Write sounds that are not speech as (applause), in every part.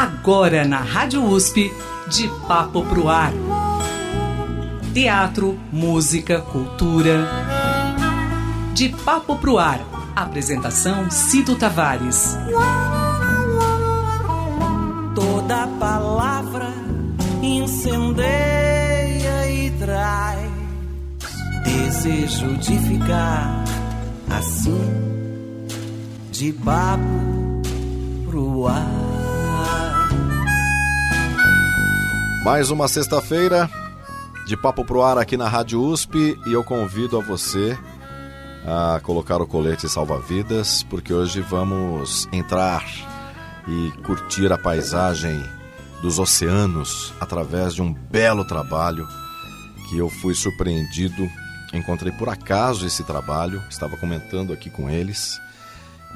Agora na Rádio USP, de Papo Pro Ar. Teatro, música, cultura. De Papo Pro Ar. Apresentação Cido Tavares. Toda palavra incendeia e traz desejo de ficar assim, de papo pro ar. Mais uma sexta-feira de Papo Pro Ar aqui na Rádio USP e eu convido a você a colocar o colete salva-vidas, porque hoje vamos entrar e curtir a paisagem dos oceanos através de um belo trabalho que eu fui surpreendido. Encontrei por acaso esse trabalho, estava comentando aqui com eles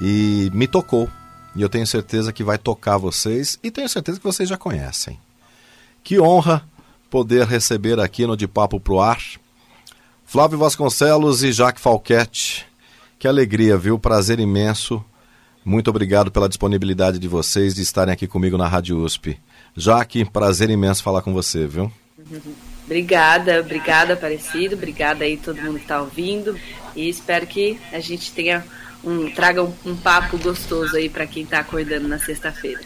e me tocou. E eu tenho certeza que vai tocar vocês e tenho certeza que vocês já conhecem. Que honra poder receber aqui no De Papo Pro Ar Flávio Vasconcelos e Jaque Falquete. Que alegria, viu? Prazer imenso. Muito obrigado pela disponibilidade de vocês de estarem aqui comigo na Rádio USP. Jaque, prazer imenso falar com você, viu? Obrigada, obrigada, Aparecido. Obrigada aí todo mundo que está ouvindo. E espero que a gente tenha um, traga um, um papo gostoso aí para quem está acordando na sexta-feira.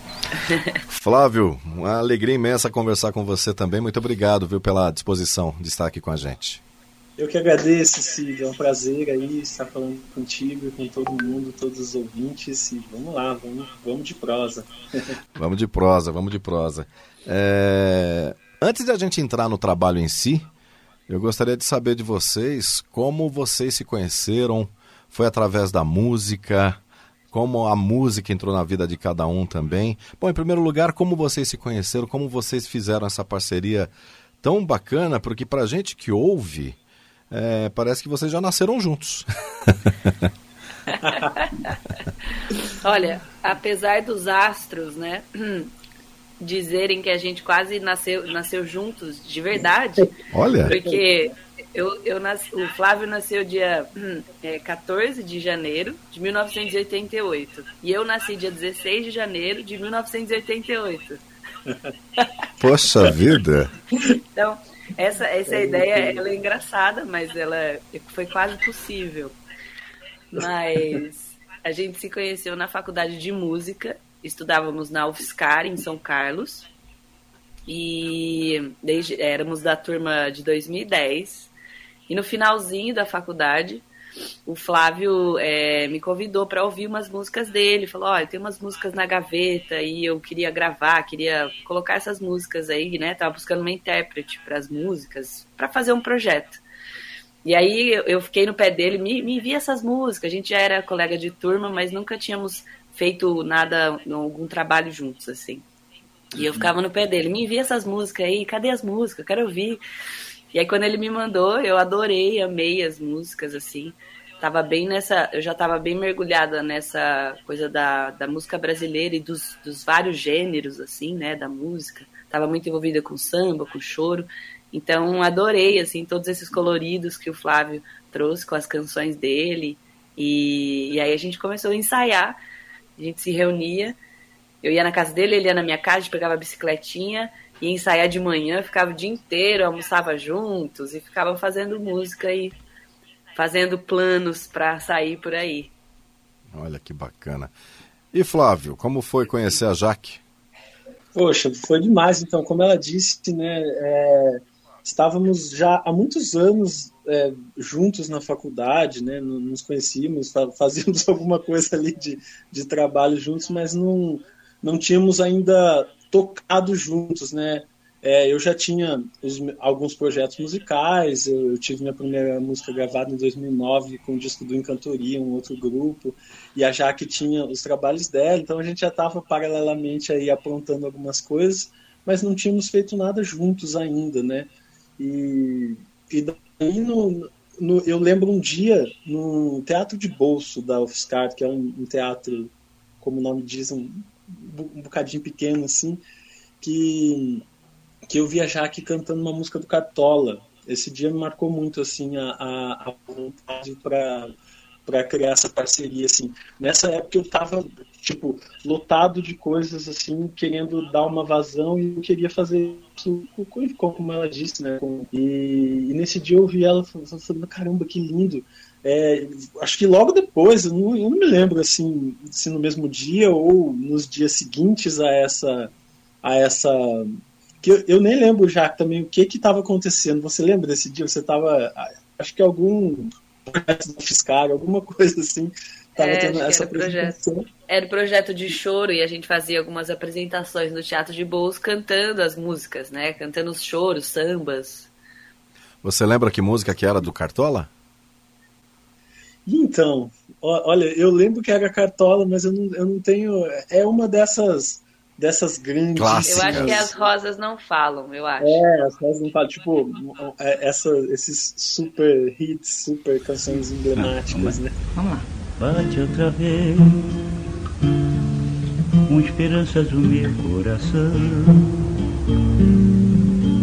(laughs) Flávio, uma alegria imensa conversar com você também. Muito obrigado, viu, pela disposição de estar aqui com a gente. Eu que agradeço, Cid. É um prazer aí estar falando contigo, com todo mundo, todos os ouvintes. E vamos lá, vamos, vamos de prosa. (laughs) vamos de prosa, vamos de prosa. É... Antes de a gente entrar no trabalho em si, eu gostaria de saber de vocês como vocês se conheceram. Foi através da música? como a música entrou na vida de cada um também. Bom, em primeiro lugar, como vocês se conheceram, como vocês fizeram essa parceria tão bacana, porque para gente que ouve, é, parece que vocês já nasceram juntos. (laughs) Olha, apesar dos astros, né, (clears throat) dizerem que a gente quase nasceu, nasceu juntos de verdade. Olha. Porque eu, eu nasci, o Flávio nasceu dia hum, é, 14 de janeiro de 1988. E eu nasci dia 16 de janeiro de 1988. (laughs) Poxa vida! Então, essa, essa ideia ela é engraçada, mas ela foi quase possível. Mas a gente se conheceu na faculdade de música, estudávamos na UFSCar, em São Carlos. E desde, éramos da turma de 2010. E no finalzinho da faculdade, o Flávio é, me convidou para ouvir umas músicas dele. Falou: Olha, tem umas músicas na gaveta e eu queria gravar, queria colocar essas músicas aí, né? Tava buscando uma intérprete para as músicas, para fazer um projeto. E aí eu fiquei no pé dele, me, me envia essas músicas. A gente já era colega de turma, mas nunca tínhamos feito nada, algum trabalho juntos, assim. E eu ficava no pé dele, me envia essas músicas aí, cadê as músicas? Eu quero ouvir. E aí quando ele me mandou, eu adorei, amei as músicas, assim. Tava bem nessa. Eu já tava bem mergulhada nessa coisa da, da música brasileira e dos, dos vários gêneros, assim, né, da música. Tava muito envolvida com samba, com choro. Então adorei, assim, todos esses coloridos que o Flávio trouxe com as canções dele. E, e aí a gente começou a ensaiar, a gente se reunia. Eu ia na casa dele, ele ia na minha casa, pegava a bicicletinha ia ensaiar de manhã, ficava o dia inteiro, almoçava juntos e ficava fazendo música e fazendo planos para sair por aí. Olha que bacana. E Flávio, como foi conhecer a Jaque? Poxa, foi demais. Então, como ela disse, né, é, estávamos já há muitos anos é, juntos na faculdade, né, nos conhecíamos, fazíamos (laughs) alguma coisa ali de, de trabalho juntos, mas não, não tínhamos ainda tocado juntos, né? É, eu já tinha os, alguns projetos musicais, eu, eu, tive minha primeira música gravada em 2009 com o disco do Encantoria, um outro grupo, e a Jaque tinha os trabalhos dela, então a gente já estava paralelamente aí aprontando algumas coisas, mas não tínhamos feito nada juntos ainda, né? E, e daí no, no, eu lembro um dia no Teatro de Bolso da UFSCar, que é um, um teatro, como o nome diz, um um bocadinho pequeno assim, que, que eu vi a Jaque cantando uma música do Cartola. Esse dia me marcou muito assim a, a, a vontade para para criar essa parceria assim. Nessa época eu tava tipo, lotado de coisas assim, querendo dar uma vazão e eu queria fazer isso como ela disse, né? E, e nesse dia eu vi ela falando, caramba, que lindo. É, acho que logo depois, eu não, eu não, me lembro assim, se no mesmo dia ou nos dias seguintes a essa. A essa que eu, eu nem lembro já também o que que estava acontecendo. Você lembra desse dia? Você estava. Acho que algum projeto fiscal, alguma coisa assim. Tava é, tendo essa era, projeto, era o projeto de choro e a gente fazia algumas apresentações no Teatro de Boas cantando as músicas, né? Cantando os choros, sambas. Você lembra que música que era do Cartola? Então, olha, eu lembro que era Cartola, mas eu não, eu não tenho. É uma dessas dessas grandes. Clássicas. Eu acho que as rosas não falam, eu acho. É, as rosas não falam. Tipo, é, essa, esses super hits, super canções emblemáticas, ah, né? Vamos lá. Bate outra vez com esperanças o meu coração.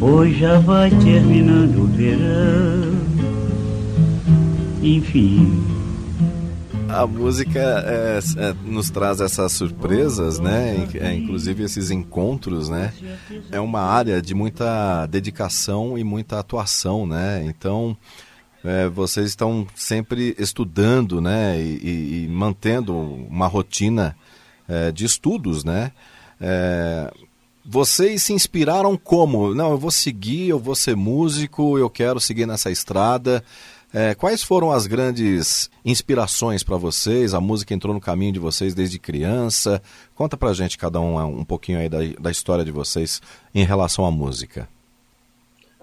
Hoje já vai terminando o verão. Enfim, a música é, é, nos traz essas surpresas, né? É, inclusive esses encontros, né? É uma área de muita dedicação e muita atuação, né? Então é, vocês estão sempre estudando, né? E, e, e mantendo uma rotina é, de estudos, né? É, vocês se inspiraram como? Não, eu vou seguir, eu vou ser músico, eu quero seguir nessa estrada. É, quais foram as grandes inspirações para vocês? A música entrou no caminho de vocês desde criança? Conta pra gente cada um um pouquinho aí da, da história de vocês em relação à música.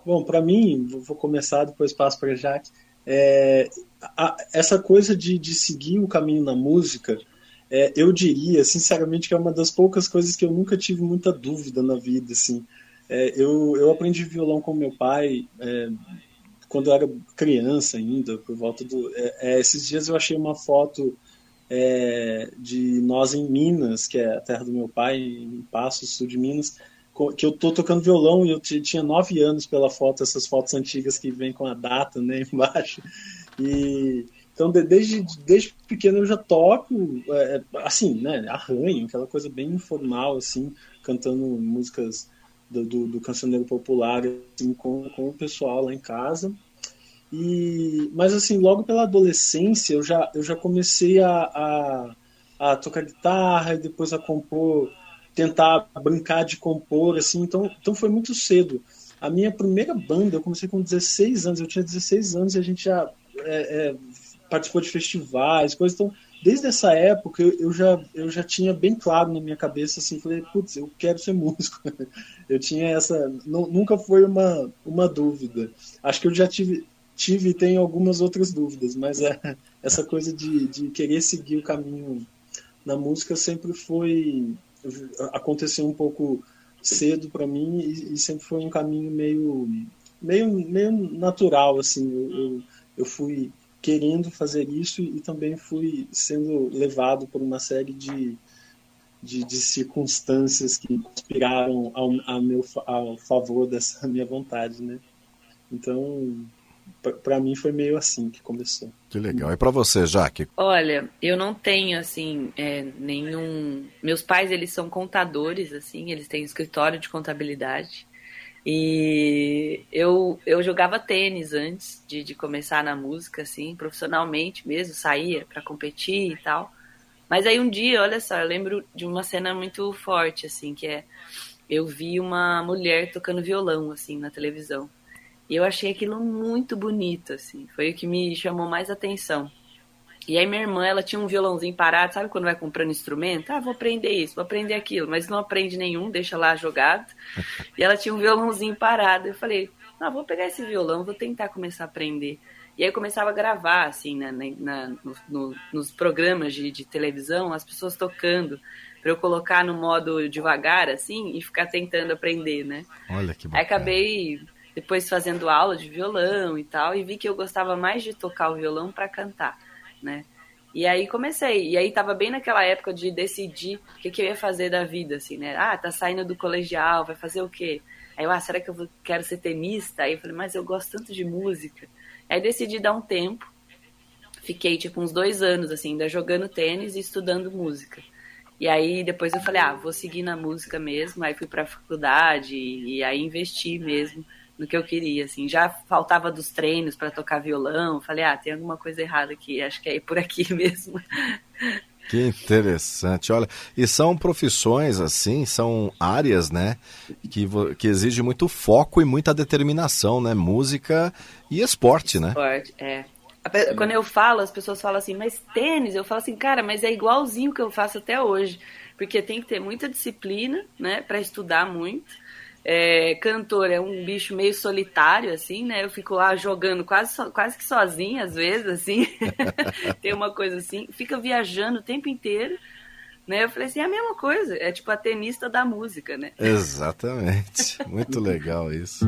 Bom, para mim, vou começar, depois passo para Jaque. É, a, essa coisa de, de seguir o caminho na música, é, eu diria, sinceramente, que é uma das poucas coisas que eu nunca tive muita dúvida na vida. Assim. É, eu, eu aprendi violão com meu pai é, quando eu era criança ainda, por volta do. É, é, esses dias eu achei uma foto é, de nós em Minas, que é a terra do meu pai, em Passos, sul de Minas, que eu tô tocando violão e eu tinha nove anos pela foto, essas fotos antigas que vem com a data né, (laughs) embaixo. E. Então, desde, desde pequeno eu já toco, é, assim, né, arranho, aquela coisa bem informal, assim, cantando músicas do, do, do cancioneiro popular assim, com, com o pessoal lá em casa. E, mas assim, logo pela adolescência eu já, eu já comecei a, a, a tocar guitarra e depois a compor, tentar brincar de compor, assim, então, então foi muito cedo. A minha primeira banda, eu comecei com 16 anos, eu tinha 16 anos e a gente já é, é, participou de festivais, coisas, então desde essa época eu, já, eu já tinha bem claro na minha cabeça assim, falei, putz, eu quero ser (laughs) músico. eu tinha essa, nunca foi uma, uma dúvida. Acho que eu já tive, tive e tenho algumas outras dúvidas, mas é, (laughs) essa coisa de, de querer seguir o caminho na música sempre foi aconteceu um pouco cedo para mim e, e, sempre foi um caminho meio meio meio natural assim eu, eu, eu fui querendo fazer isso e também fui sendo levado por uma série de, de, de circunstâncias que conspiraram ao, ao, meu, ao favor dessa (laughs) minha vontade, né? Então, para mim foi meio assim que começou. Que legal. E para você, Jaque? Olha, eu não tenho assim é, nenhum. Meus pais eles são contadores, assim, eles têm escritório de contabilidade. E eu, eu jogava tênis antes de, de começar na música, assim, profissionalmente mesmo, saía para competir e tal. Mas aí um dia, olha só, eu lembro de uma cena muito forte, assim, que é eu vi uma mulher tocando violão, assim, na televisão. E eu achei aquilo muito bonito, assim, foi o que me chamou mais atenção. E aí minha irmã, ela tinha um violãozinho parado, sabe quando vai comprando instrumento? Ah, vou aprender isso, vou aprender aquilo, mas não aprende nenhum, deixa lá jogado. (laughs) E ela tinha um violãozinho parado. Eu falei, ah, vou pegar esse violão, vou tentar começar a aprender. E aí eu começava a gravar, assim, na, na no, no, nos programas de, de, televisão, as pessoas tocando, para eu colocar no modo devagar, assim, e ficar tentando aprender, né? Olha que bacana. Aí acabei depois fazendo aula de violão e tal, e vi que eu gostava mais de tocar o violão para cantar né? E aí comecei. E aí tava bem naquela época de decidir o que, que eu ia fazer da vida, assim, né? Ah, tá saindo do colegial, vai fazer o quê? Aí eu, ah, será que eu quero ser tenista? Aí eu falei, mas eu gosto tanto de música. Aí decidi dar um tempo. Fiquei, tipo, uns dois anos, assim, ainda jogando tênis e estudando música. E aí depois eu falei, ah, vou seguir na música mesmo. Aí fui para a faculdade e, e aí investi mesmo no que eu queria, assim. Já faltava dos treinos para tocar violão. Falei, ah, tem alguma coisa errada aqui, acho que é por aqui (laughs) mesmo. Que interessante, olha, e são profissões assim, são áreas, né, que, que exigem muito foco e muita determinação, né, música e esporte, né? Esporte, é. Quando eu falo, as pessoas falam assim, mas tênis, eu falo assim, cara, mas é igualzinho que eu faço até hoje, porque tem que ter muita disciplina, né, para estudar muito, é, cantor é um bicho meio solitário, assim, né? Eu fico lá jogando quase, quase que sozinha, às vezes, assim. (laughs) Tem uma coisa assim. Fica viajando o tempo inteiro. Né? Eu falei assim, é a mesma coisa. É tipo a tenista da música, né? Exatamente. Muito legal isso.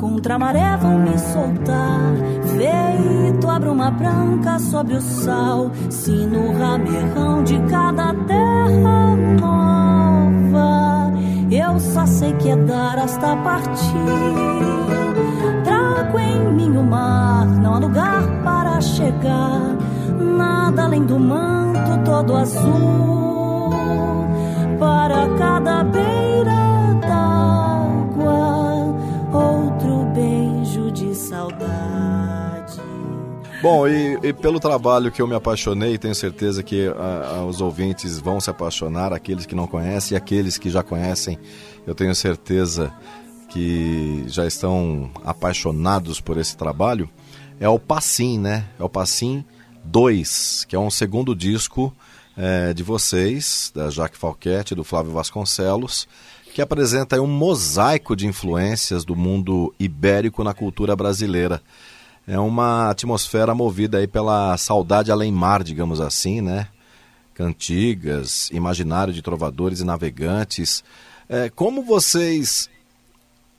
Contra a maré vão me soltar. Feito a bruma branca sobre o sal, sino ramerrão de cada terra nova. Eu só sei que é dar hasta partir. Trago em mim o mar, não há lugar para chegar. Nada além do manto todo azul. Para cada beira Bom, e, e, pelo trabalho que eu me apaixonei, tenho certeza que a, a, os ouvintes vão se apaixonar, aqueles que não conhecem e aqueles que já conhecem, eu tenho certeza que já estão apaixonados por esse trabalho. É o Passim, né? É o Passim 2, que é um segundo disco é, de vocês, da Jaque Falquete, do Flávio Vasconcelos que apresenta um mosaico de influências do mundo ibérico na cultura brasileira. É uma atmosfera movida aí pela saudade além mar, digamos assim, né? Cantigas, imaginário de trovadores e navegantes. É, como vocês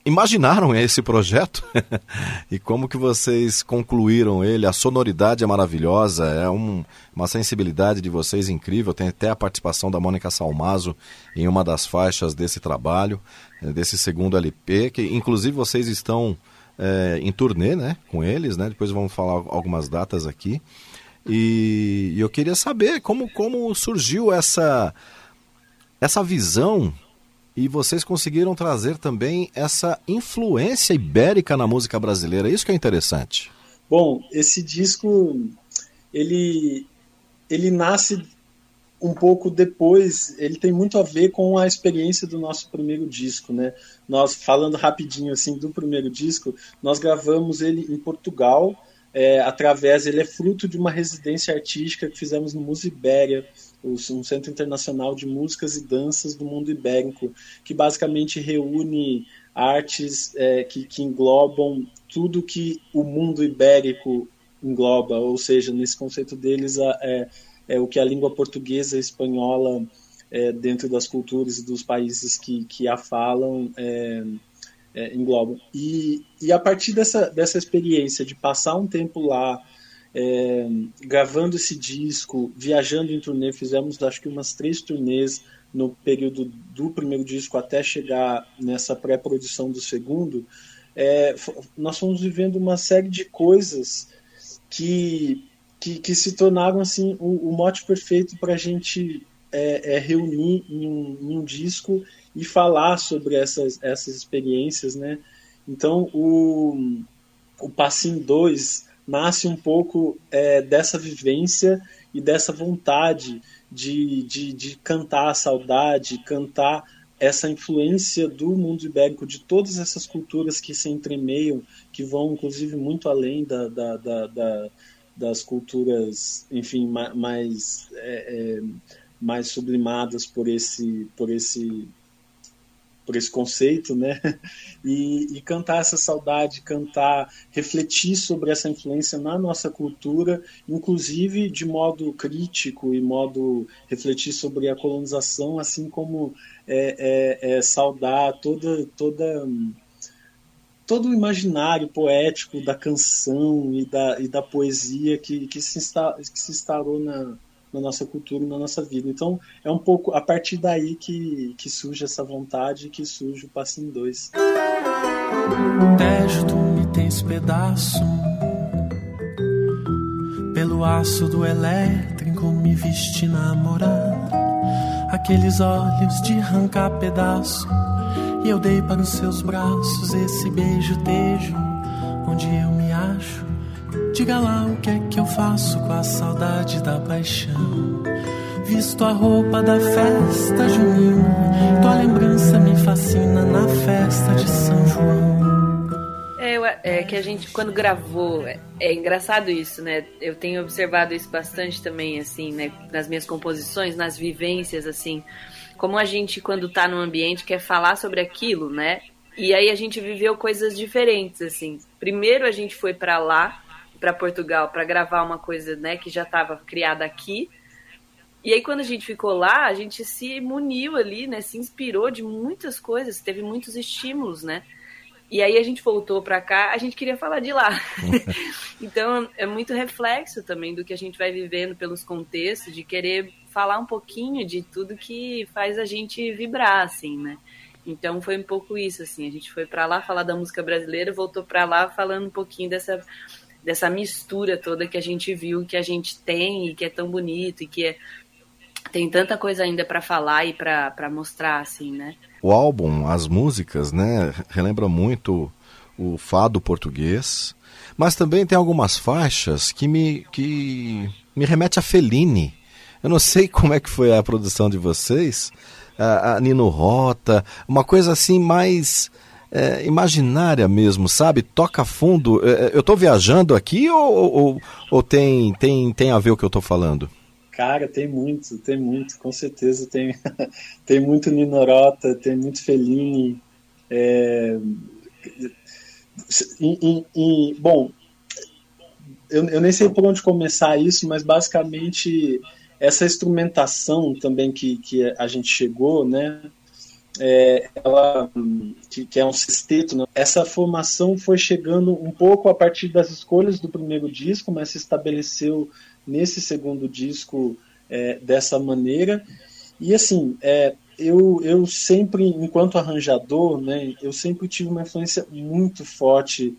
imaginaram esse projeto (laughs) e como que vocês concluíram ele. A sonoridade é maravilhosa, é um, uma sensibilidade de vocês incrível. Tem até a participação da Mônica Salmazo em uma das faixas desse trabalho, eh, desse segundo LP, que inclusive vocês estão é, em turnê né, com eles, né? Depois vamos falar algumas datas aqui. E, e eu queria saber como, como surgiu essa, essa visão e vocês conseguiram trazer também essa influência ibérica na música brasileira. Isso que é interessante. Bom, esse disco ele ele nasce um pouco depois, ele tem muito a ver com a experiência do nosso primeiro disco, né? Nós falando rapidinho assim do primeiro disco, nós gravamos ele em Portugal, é, através, ele é fruto de uma residência artística que fizemos no Musibéria, um Centro Internacional de Músicas e Danças do Mundo Ibérico, que basicamente reúne artes é, que, que englobam tudo que o mundo ibérico engloba, ou seja, nesse conceito deles é, é o que a língua portuguesa e espanhola é, dentro das culturas e dos países que, que a falam é, é, englobam. E, e a partir dessa, dessa experiência de passar um tempo lá é, gravando esse disco, viajando em turnê, fizemos acho que umas três turnês no período do primeiro disco até chegar nessa pré-produção do segundo, é, nós fomos vivendo uma série de coisas que, que, que se tornaram assim o, o mote perfeito para a gente é, é, reunir em um, em um, disco e falar sobre essas, essas experiências, né? Então o, o Passim 2 nasce um pouco é, dessa vivência e dessa vontade de, de, de cantar a saudade, cantar essa influência do mundo ibérico, de todas essas culturas que se entremeiam, que vão inclusive muito além da, da, da das culturas, enfim, mais, é, é, mais sublimadas por esse, por esse por esse conceito, né? (laughs) E, e, cantar essa saudade, cantar, refletir sobre essa influência na nossa cultura, inclusive de modo crítico e modo refletir sobre a colonização, assim como é, é, é saudar toda toda todo o imaginário poético da canção e da, e da poesia que, que, se, insta, que se instalou na, na nossa cultura e na nossa vida. Então, é um pouco a partir daí que, que surge essa vontade que surge o Passinho 2. Tejo, tu me tens pedaço Pelo aço do elétrico me viste namorar Aqueles olhos de arrancar pedaço E eu dei para os seus braços esse beijo tejo Onde eu me acho Diga lá o que é que eu faço com a saudade da paixão. Visto a roupa da festa junina, tua lembrança me fascina na festa de São João. É, é que a gente, quando gravou, é, é, engraçado isso, né? Eu tenho observado isso bastante também, assim, né? Nas minhas composições, nas vivências, assim. Como a gente, quando tá no ambiente, quer falar sobre aquilo, né? E aí a gente viveu coisas diferentes, assim. Primeiro a gente foi para lá, para Portugal para gravar uma coisa, né, que já estava criada aqui. E aí quando a gente ficou lá, a gente se muniu ali, né, se inspirou de muitas coisas, teve muitos estímulos, né? E aí a gente voltou para cá, a gente queria falar de lá. (laughs) então é muito reflexo também do que a gente vai vivendo pelos contextos, de querer falar um pouquinho de tudo que faz a gente vibrar, assim, né? Então foi um pouco isso, assim. A gente foi para lá falar da música brasileira, voltou para lá falando um pouquinho dessa dessa mistura toda que a gente viu, que a gente tem e que é tão bonito e que é, tem tanta coisa ainda para falar e para mostrar, assim, né? O álbum, as músicas, né, relembra muito o fado português, mas também tem algumas faixas que me, que me remete a Fellini. Eu não sei (laughs) como é que foi a produção de vocês, a, a Nino Rota, uma coisa assim mais é, imaginária mesmo, sabe? Toca fundo. É, é eu estou viajando aqui ou, ou, ou, tem, tem, tem a ver o que eu estou falando? Cara, tem muito, tem muito, com certeza tem, (laughs) tem muito Ninorota, tem muito Fellini. É, bom, eu, eu nem sei por onde começar isso, mas basicamente essa instrumentação também que, que a gente chegou, né? É, ela, que, é um sexteto, né? essa formação foi chegando um pouco a partir das escolhas do primeiro disco, mas se estabeleceu nesse segundo disco é, dessa maneira. E assim, é, eu, eu sempre, enquanto arranjador, né, eu sempre tive uma influência muito forte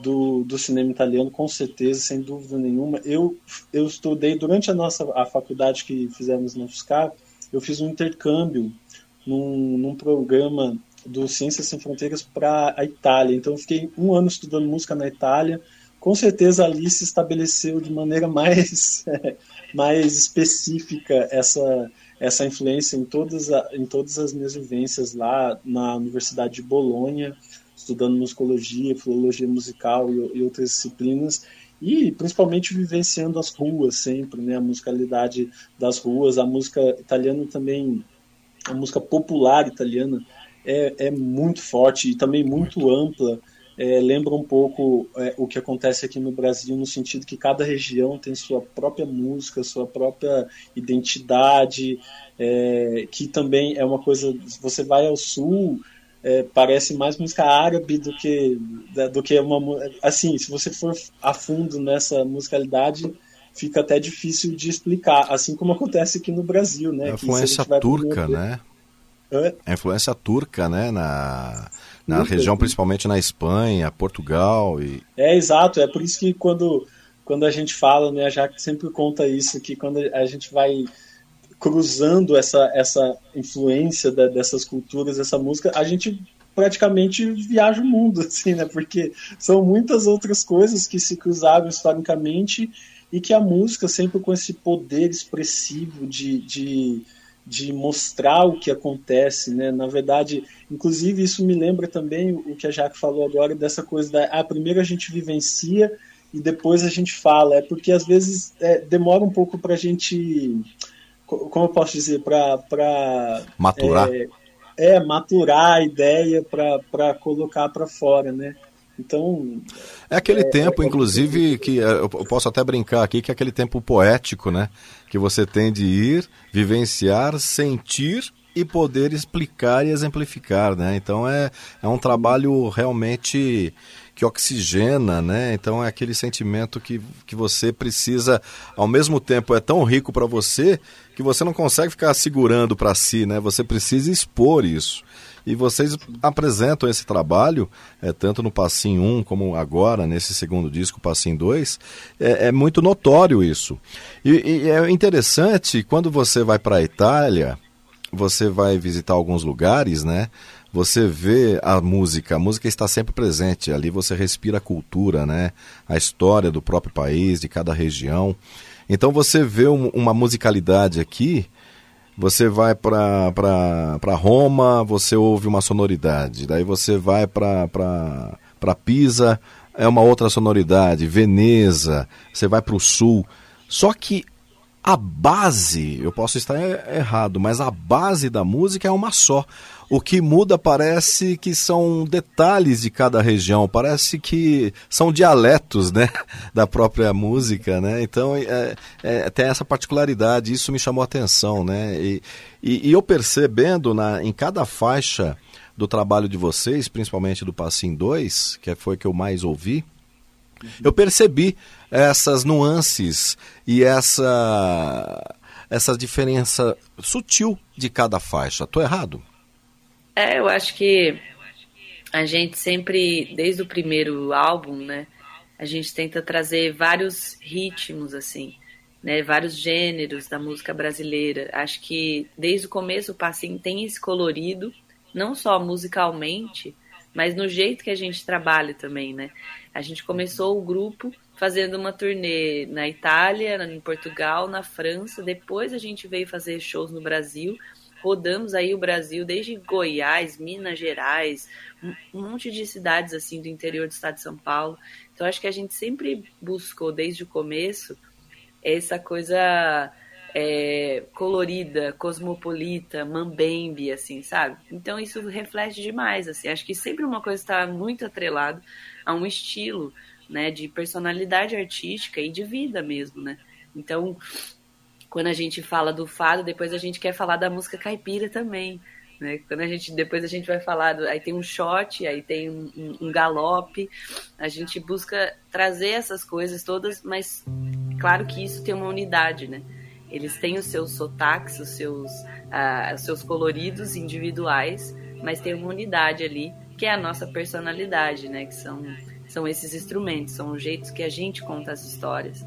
do, do cinema italiano, com certeza, sem dúvida nenhuma. Eu, eu estudei durante a nossa a faculdade que fizemos na UFSCar, eu fiz um intercâmbio num, num programa do Ciências Sem Fronteiras para a Itália. Então, eu fiquei um ano estudando música na Itália. Com certeza, ali se estabeleceu de maneira (laughs) mais, mais específica essa, essa influência em todas, a, em todas as minhas vivências lá na Universidade de Bolonha, estudando musicologia, filologia musical e, e outras disciplinas e principalmente vivenciando as ruas sempre, né, a musicalidade das ruas, a música italiana também a música popular italiana é, é muito forte e também muito ampla. É, lembra um pouco é, o que acontece aqui no Brasil, no sentido que cada região tem sua própria música, sua própria identidade, é, que também é uma coisa. Você vai ao sul, é, parece mais música árabe do que, do que uma. Assim, se você for a fundo nessa musicalidade, fica até difícil de explicar, assim como acontece aqui no Brasil, né? A influência turca, né? A influência turca, né? Na, na região, principalmente na Espanha, Portugal e... É, exato. É por isso que quando, quando a gente fala, né? A Jaque sempre conta isso, que quando a gente vai cruzando essa, essa influência da, dessas culturas, essa música, a gente praticamente viaja o mundo, (laughs) assim, né? Porque são muitas outras coisas que se cruzaram historicamente e que a música sempre com esse poder expressivo de, de, de mostrar o que acontece, né? Na verdade, inclusive isso me lembra também o que a Jaque falou agora dessa coisa da ah, primeiro a gente vivencia e depois a gente fala, é porque às vezes é, demora um pouco para a gente, como eu posso dizer, para maturar, é, é, maturar a ideia para colocar para fora, né? Então. É aquele é, tempo, é, inclusive, que é, eu posso até brincar aqui, que é aquele tempo poético, né? Que você tem de ir, vivenciar, sentir e poder explicar e exemplificar, né? Então é, é um trabalho realmente que oxigena, né? Então é aquele sentimento que, que você precisa, ao mesmo tempo é tão rico para você que você não consegue ficar segurando para si, né? Você precisa expor isso. E vocês apresentam esse trabalho, é, tanto no Passim 1 como agora, nesse segundo disco, Passim 2, é, é muito notório isso. E, e é interessante, quando você vai para a Itália, você vai visitar alguns lugares, né? Você vê a música, a música está sempre presente, ali você respira a cultura, né? A história do próprio país, de cada região. Então você vê um, uma musicalidade aqui você vai para Roma, você ouve uma sonoridade. Daí você vai para Pisa, é uma outra sonoridade. Veneza, você vai para o sul. Só que a base, eu posso estar errado, mas a base da música é uma só. O que muda parece que são detalhes de cada região, parece que são dialetos né, (laughs) da própria música, né? Então é, é, tem essa particularidade, isso me chamou a atenção, né? E, e, e eu percebendo na, em cada faixa do trabalho de vocês, principalmente do Passim 2, que foi que eu mais ouvi, eu percebi essas nuances e essa essa diferença sutil de cada faixa. Tô errado? É, eu acho que a gente sempre, desde o primeiro álbum, né, a gente tenta trazer vários ritmos assim, né, vários gêneros da música brasileira. Acho que desde o começo o Passinho tem esse colorido, não só musicalmente, mas no jeito que a gente trabalha também, né? A gente começou o grupo fazendo uma turnê na Itália, em Portugal, na França. Depois a gente veio fazer shows no Brasil. Rodamos aí o Brasil desde Goiás, Minas Gerais, um monte de cidades assim do interior do estado de São Paulo. Então acho que a gente sempre buscou desde o começo essa coisa é, colorida, cosmopolita, mambembe, assim, sabe? Então isso reflete demais, assim. Acho que sempre uma coisa está muito atrelado a um estilo, né, de personalidade artística e de vida mesmo, né? Então, quando a gente fala do fado, depois a gente quer falar da música caipira também, né? Quando a gente depois a gente vai falar, do, aí tem um shot, aí tem um, um, um galope, a gente busca trazer essas coisas todas, mas claro que isso tem uma unidade, né? Eles têm os seus sotaques, os seus, uh, os seus coloridos individuais, mas tem uma unidade ali que é a nossa personalidade, né? Que são, são esses instrumentos, são os jeitos que a gente conta as histórias.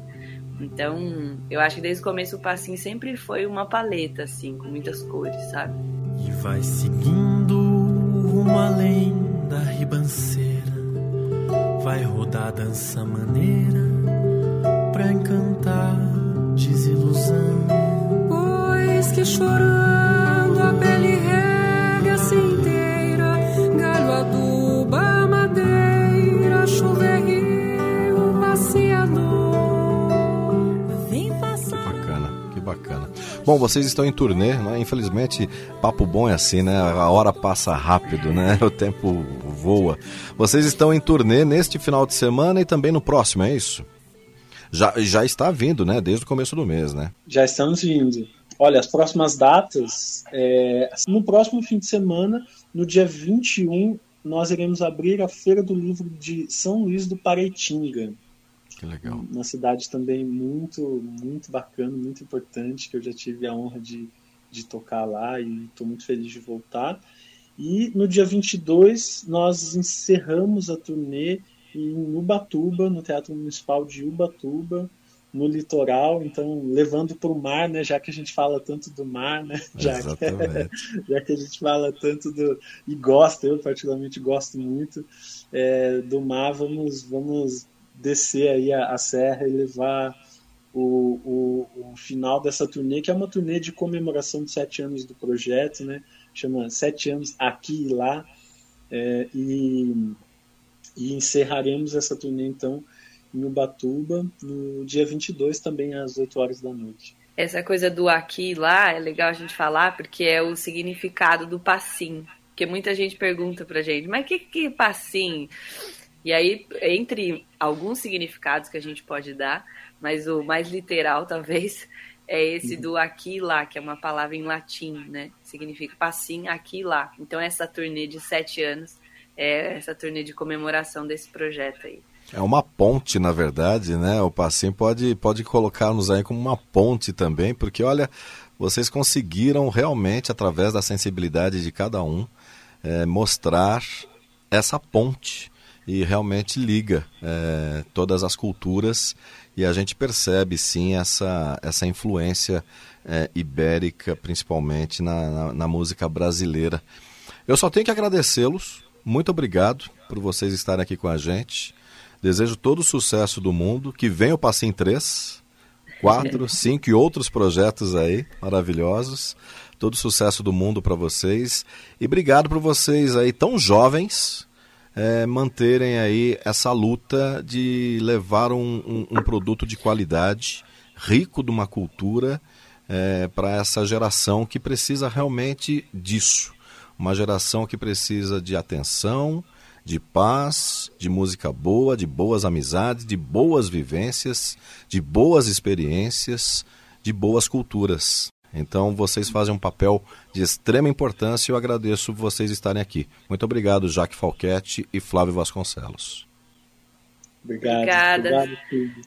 Então, eu acho que desde o começo o passinho sempre foi uma paleta, assim, com muitas cores, sabe? E vai seguindo uma além da ribanceira, vai rodar dança maneira pra encantar desilusão. Pois que chorando a pele rega-se inteira galho aduba madeira, chover bacana. Bom, vocês estão em turnê, né? Infelizmente, papo bom é assim, né? A hora passa rápido, né? (laughs) O tempo voa. Vocês estão em turnê neste final de semana e também no próximo, é isso? Já, já está vindo, né? Desde o começo do mês, né? Já estamos vindo. Olha, as próximas datas, é, no próximo fim de semana, no dia 21, nós iremos abrir a Feira do Livro de São Luís do Paraitinga. Que legal. Uma cidade também muito, muito bacana, muito importante, que eu já tive a honra de, de tocar lá e estou muito feliz de voltar. E no dia 22, nós encerramos a turnê em Ubatuba, no Teatro Municipal de Ubatuba, no litoral, então levando para o mar, né? Já que a gente fala tanto do mar, né? (laughs) Já que, (laughs) já que a gente fala tanto do e gosta, eu particularmente gosto muito é, do mar, vamos vamos descer aí a, a serra e levar o, o, o, final dessa turnê, que é uma turnê de comemoração de sete anos do projeto, né? Chama Sete Anos Aqui e Lá. É, e, e encerraremos essa turnê, então, em Ubatuba, no dia 22, também às 8 horas da noite. Essa coisa do aqui e lá é legal a gente falar, porque é o significado do passim. Porque muita gente pergunta pra gente, mas o que, que passim? E aí, entre alguns significados que a gente pode dar, mas o mais literal, (laughs) talvez, é esse do aqui e lá, que é uma palavra em latim, né? Significa passim aqui e lá. Então essa turnê de sete anos é essa turnê de comemoração desse projeto aí. É uma ponte, na verdade, né? O Passim pode, pode colocar-nos aí como uma ponte também, porque olha, vocês conseguiram realmente, através da sensibilidade de cada um, é, mostrar essa ponte e realmente liga é, todas as culturas e a gente percebe sim essa, essa influência é, ibérica, principalmente na, na, na música brasileira. Eu só tenho que agradecê-los. Muito obrigado por vocês estarem aqui com a gente. Desejo todo o sucesso do mundo. Que venha o Passim 3, 4, 5 e outros projetos aí maravilhosos. Todo o sucesso do mundo para vocês. E obrigado por vocês aí tão jovens é, manterem aí essa luta de levar um, um, um produto de qualidade, rico de uma cultura, é, para essa geração que precisa realmente disso. Uma geração que precisa de atenção, de paz, de música boa, de boas amizades, de boas vivências, de boas experiências, de boas culturas. Então vocês fazem um papel de extrema importância e eu agradeço vocês estarem aqui. Muito obrigado, Jaque Falquete e Flávio Vasconcelos. Obrigado. Obrigada. Obrigado,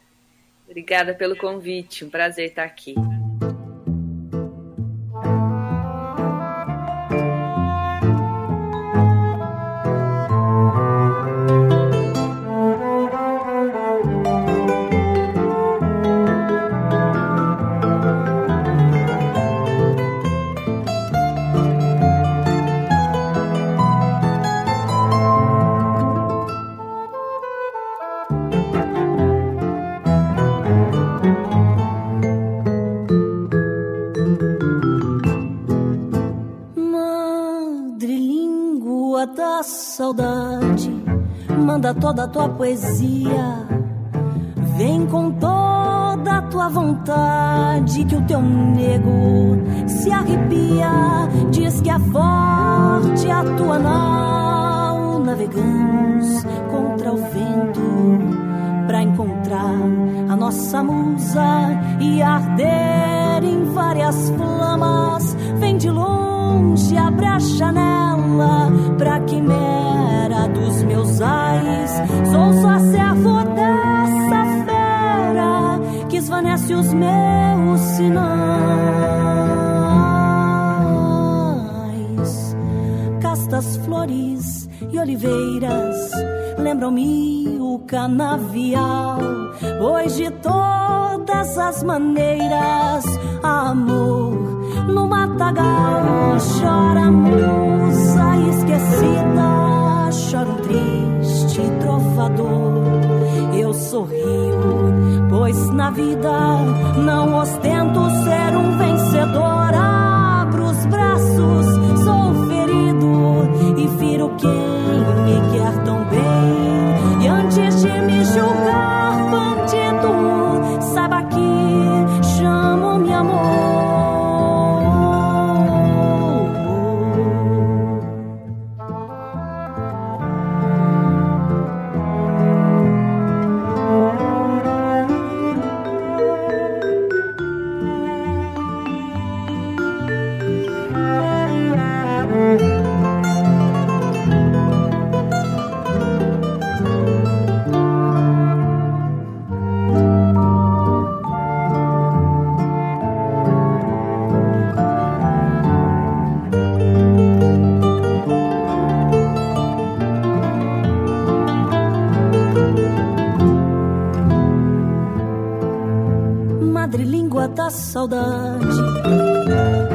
Obrigada pelo convite. Um prazer estar aqui. Toda a tua poesia. Vem com toda a tua vontade que o teu nego se arrepia. Diz que é forte a tua nau. Navegamos contra o vento pra encontrar a nossa musa e arder em várias flamas. Sou só servo dessa fera que esvanece os meus sinais. Castas flores e oliveiras lembram-me o canavial, pois de todas as maneiras, amor no matagal chora a pois na vida não ostento ser um da saudade,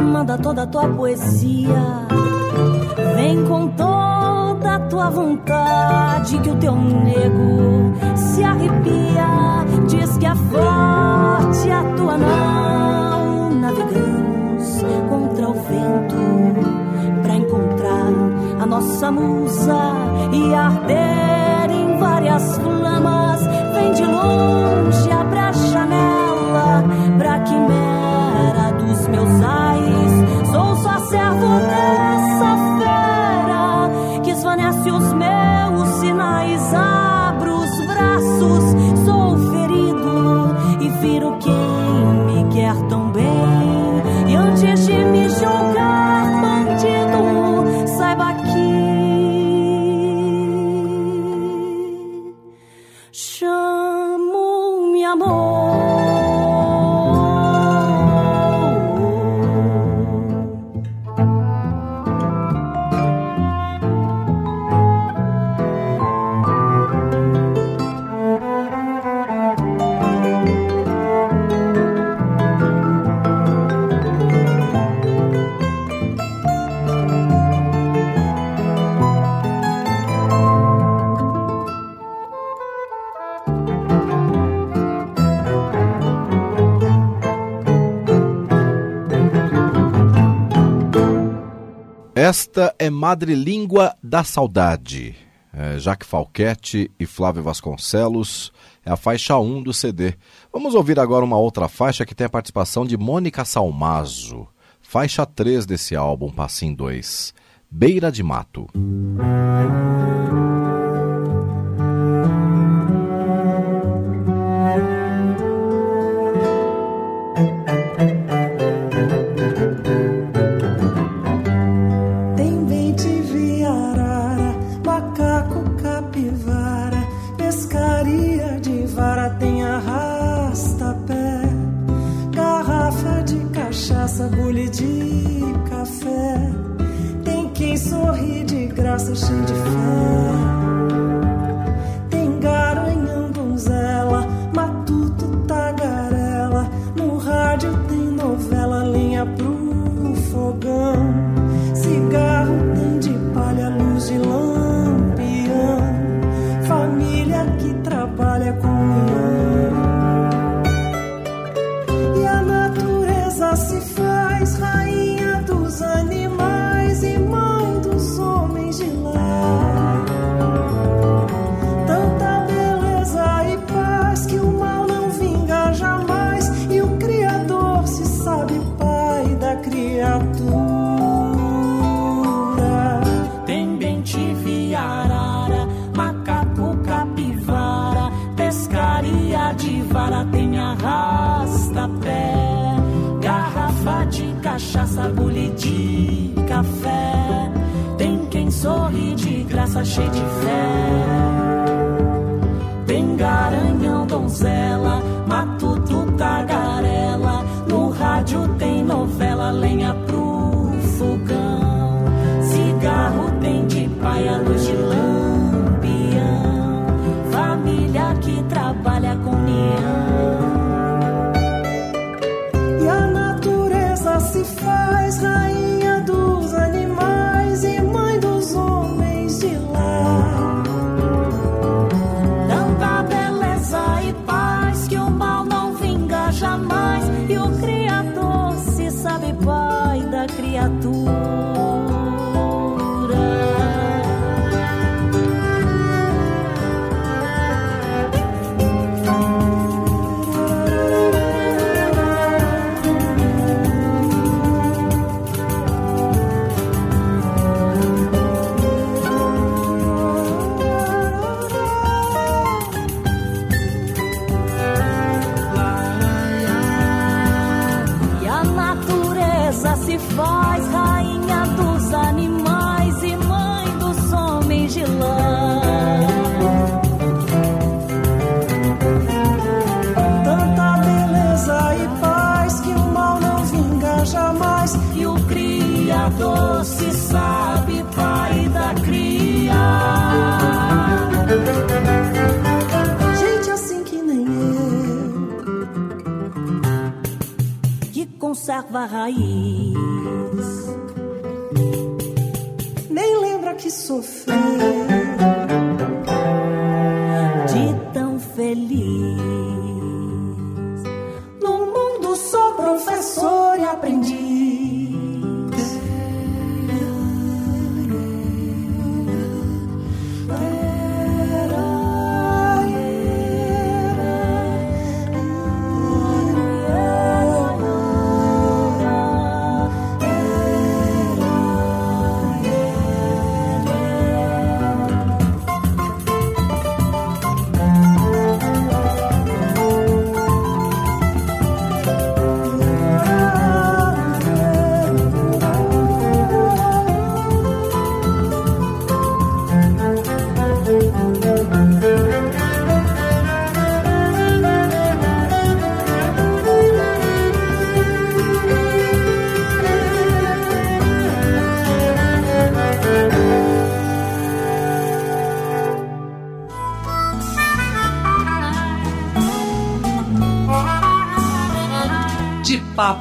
manda toda a tua poesia. Vem com toda a tua vontade que o teu nego se arrepia. Diz que é forte a tua nau. Navegamos contra o vento pra encontrar a nossa musa e arder em várias flamas. Vem de longe, meus ais. É é madrelíngua da saudade. É, Jaque Falquete e Flávio Vasconcelos é a faixa 1 do CD. Vamos ouvir agora uma outra faixa que tem a participação de Mônica Salmazo, faixa 3 desse álbum Passim 2, Beira de Mato. Minha arrasta pé. Garrafa de cachaça, bule de café. Tem quem sorri de graça, cheio de fé. Tem garanhão, donzela